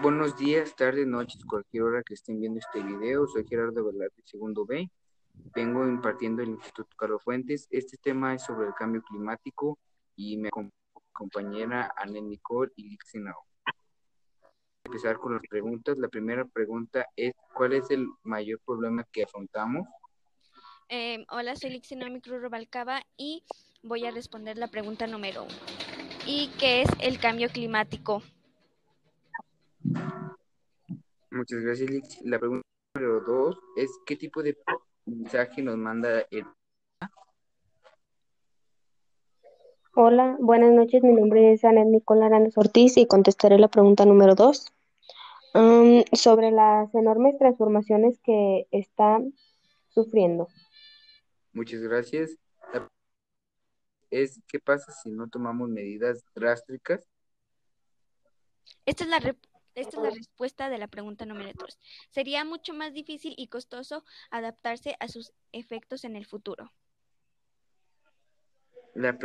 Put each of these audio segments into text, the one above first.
Buenos días, tardes, noches, cualquier hora que estén viendo este video. Soy Gerardo Velarde, segundo B. Vengo impartiendo el Instituto Carlos Fuentes. Este tema es sobre el cambio climático y mi compañera Anel Nicole y Lixinao. Empezar con las preguntas. La primera pregunta es, ¿cuál es el mayor problema que afrontamos? Eh, hola, soy Lixinao Micro Robalcaba y voy a responder la pregunta número uno. ¿Y qué es el cambio climático? Muchas gracias, Lix. La pregunta número dos es, ¿qué tipo de mensaje nos manda el... Hola, buenas noches. Mi nombre es Anet Nicola Aranes Ortiz y contestaré la pregunta número dos um, sobre las enormes transformaciones que está sufriendo. Muchas gracias. Es, ¿qué pasa si no tomamos medidas drásticas? Esta es la, esta es la respuesta de la pregunta número 3. Sería mucho más difícil y costoso adaptarse a sus efectos en el futuro. La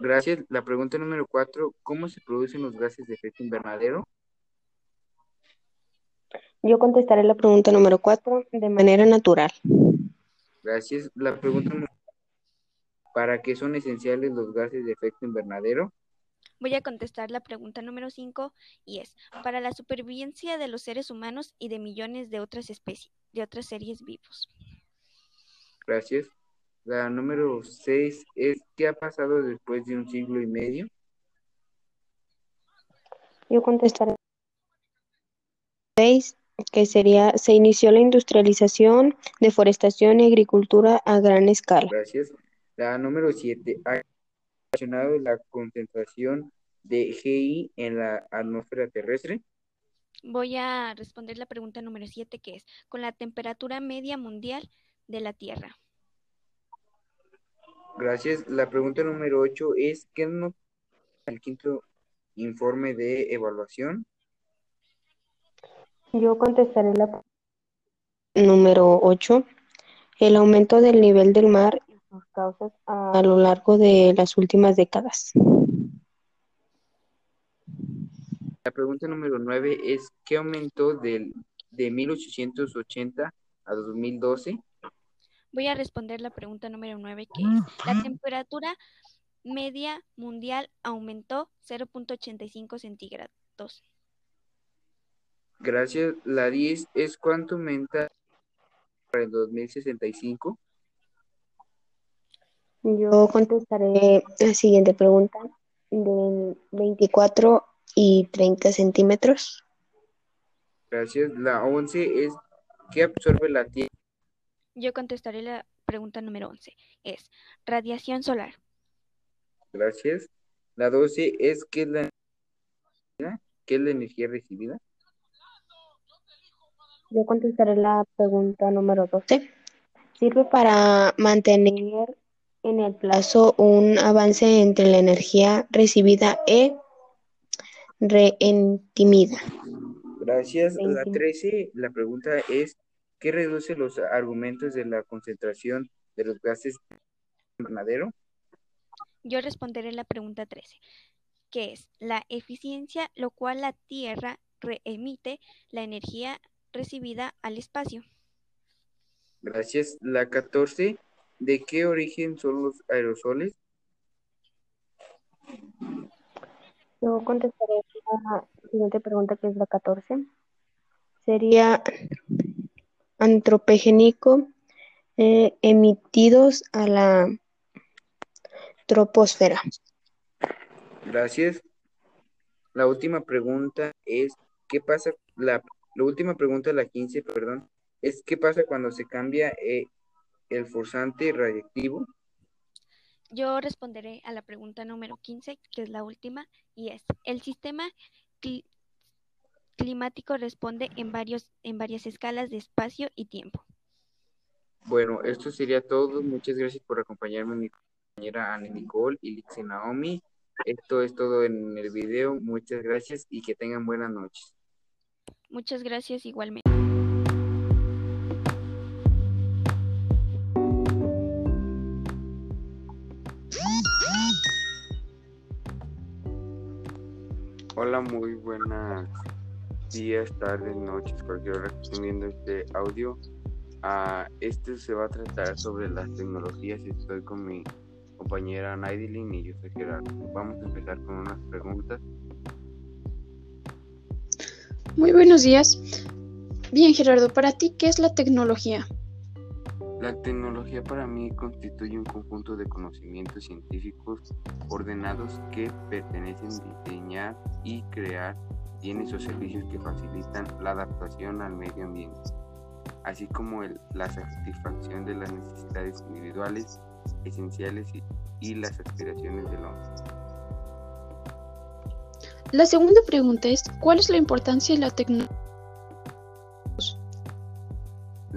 Gracias. La pregunta número 4. ¿Cómo se producen los gases de efecto invernadero? Yo contestaré la pregunta número 4 de manera natural. Gracias. La pregunta número ¿Para qué son esenciales los gases de efecto invernadero? Voy a contestar la pregunta número 5 y es, para la supervivencia de los seres humanos y de millones de otras especies, de otras series vivos. Gracias. La número 6 es, ¿qué ha pasado después de un siglo y medio? Yo contestaré 6, que sería, se inició la industrialización, deforestación y agricultura a gran escala. Gracias. La número 7, relacionado la concentración de GI en la atmósfera terrestre? Voy a responder la pregunta número 7, que es con la temperatura media mundial de la Tierra. Gracias. La pregunta número 8 es, ¿qué nos el quinto informe de evaluación? Yo contestaré la número 8. El aumento del nivel del mar sus causas a lo largo de las últimas décadas. La pregunta número 9 es, ¿qué aumentó del, de 1880 a 2012? Voy a responder la pregunta número 9, que es, la temperatura media mundial aumentó 0.85 centígrados. Gracias. La 10 es, ¿cuánto aumenta para el 2065? Yo contestaré la siguiente pregunta de 24 y 30 centímetros. Gracias. La 11 es, ¿qué absorbe la Tierra? Yo contestaré la pregunta número 11. Es radiación solar. Gracias. La 12 es, ¿qué es la, ¿qué es la energía recibida? Yo contestaré la pregunta número 12. Sirve para mantener en el plazo un avance entre la energía recibida e reentimida. Gracias. La 13, la pregunta es, ¿qué reduce los argumentos de la concentración de los gases invernadero? Yo responderé la pregunta 13, que es la eficiencia, lo cual la Tierra reemite la energía recibida al espacio. Gracias. La 14, ¿De qué origen son los aerosoles? Yo contestaré la siguiente pregunta, que es la 14. Sería antropogénico eh, emitidos a la troposfera. Gracias. La última pregunta es, ¿qué pasa? La, la última pregunta, la 15, perdón, es ¿qué pasa cuando se cambia eh, el forzante radiactivo? Yo responderé a la pregunta número 15, que es la última, y es, el sistema climático responde en, varios, en varias escalas de espacio y tiempo. Bueno, esto sería todo. Muchas gracias por acompañarme, mi compañera Anne Nicole y Lixi Naomi. Esto es todo en el video. Muchas gracias y que tengan buenas noches. Muchas gracias igualmente. Hola, muy buenas días, tardes, noches, cualquier hora que estén viendo este audio. Uh, este se va a tratar sobre las tecnologías y estoy con mi compañera Naidilin y yo soy Gerardo. Vamos a empezar con unas preguntas. Muy buenos días. Bien, Gerardo, para ti, ¿qué es la tecnología? La tecnología para mí constituye un conjunto de conocimientos científicos ordenados que pertenecen a diseñar y crear bienes o servicios que facilitan la adaptación al medio ambiente, así como la satisfacción de las necesidades individuales, esenciales y, y las aspiraciones del hombre. La segunda pregunta es, ¿cuál es la importancia de la tecnología?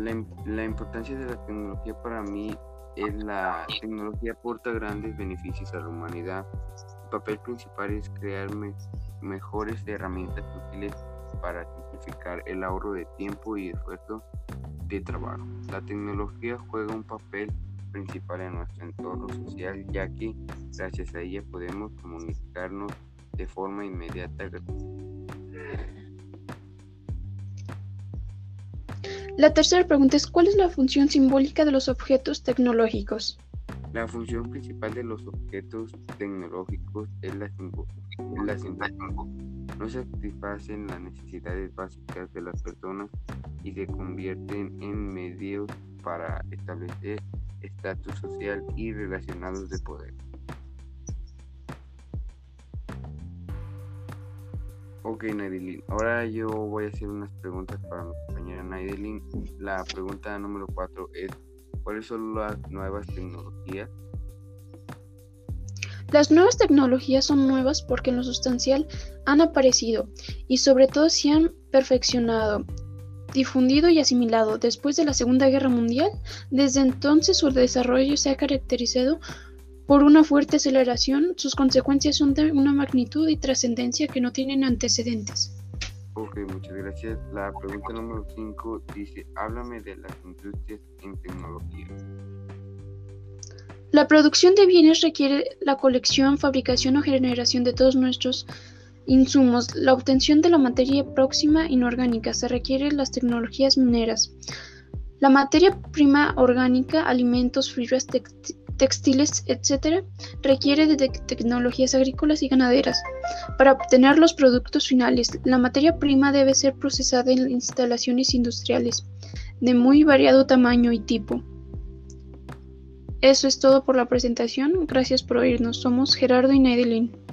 La, importancia de la tecnología para mí es la tecnología aporta grandes beneficios a la humanidad. El papel principal es crear mejores herramientas útiles para simplificar el ahorro de tiempo y esfuerzo de trabajo. La tecnología juega un papel principal en nuestro entorno social ya que gracias a ella podemos comunicarnos de forma inmediata La tercera pregunta es, ¿cuál es la función simbólica de los objetos tecnológicos? La función principal de los objetos tecnológicos es la, la No satisfacen las necesidades básicas de las personas y se convierten en medios para establecer estatus social y relacionados de poder. Ok, Nadelin. Ahora yo voy a hacer unas preguntas para mi compañera Nadelin. La pregunta número 4 es, ¿cuáles son las nuevas tecnologías? Las nuevas tecnologías son nuevas porque en lo sustancial han aparecido y sobre todo se han perfeccionado, difundido y asimilado después de la Segunda Guerra Mundial. Desde entonces su desarrollo se ha caracterizado por una fuerte aceleración, sus consecuencias son de una magnitud y trascendencia que no tienen antecedentes. Ok, muchas gracias. La pregunta número 5 dice, háblame de las industrias en tecnología. La producción de bienes requiere la colección, fabricación o generación de todos nuestros insumos. La obtención de la materia próxima inorgánica se requiere las tecnologías mineras. La materia prima orgánica, alimentos, fibras, textiles, textiles, etc., requiere de tecnologías agrícolas y ganaderas. Para obtener los productos finales, la materia prima debe ser procesada en instalaciones industriales de muy variado tamaño y tipo. Eso es todo por la presentación. Gracias por oírnos. Somos Gerardo y Nedelin.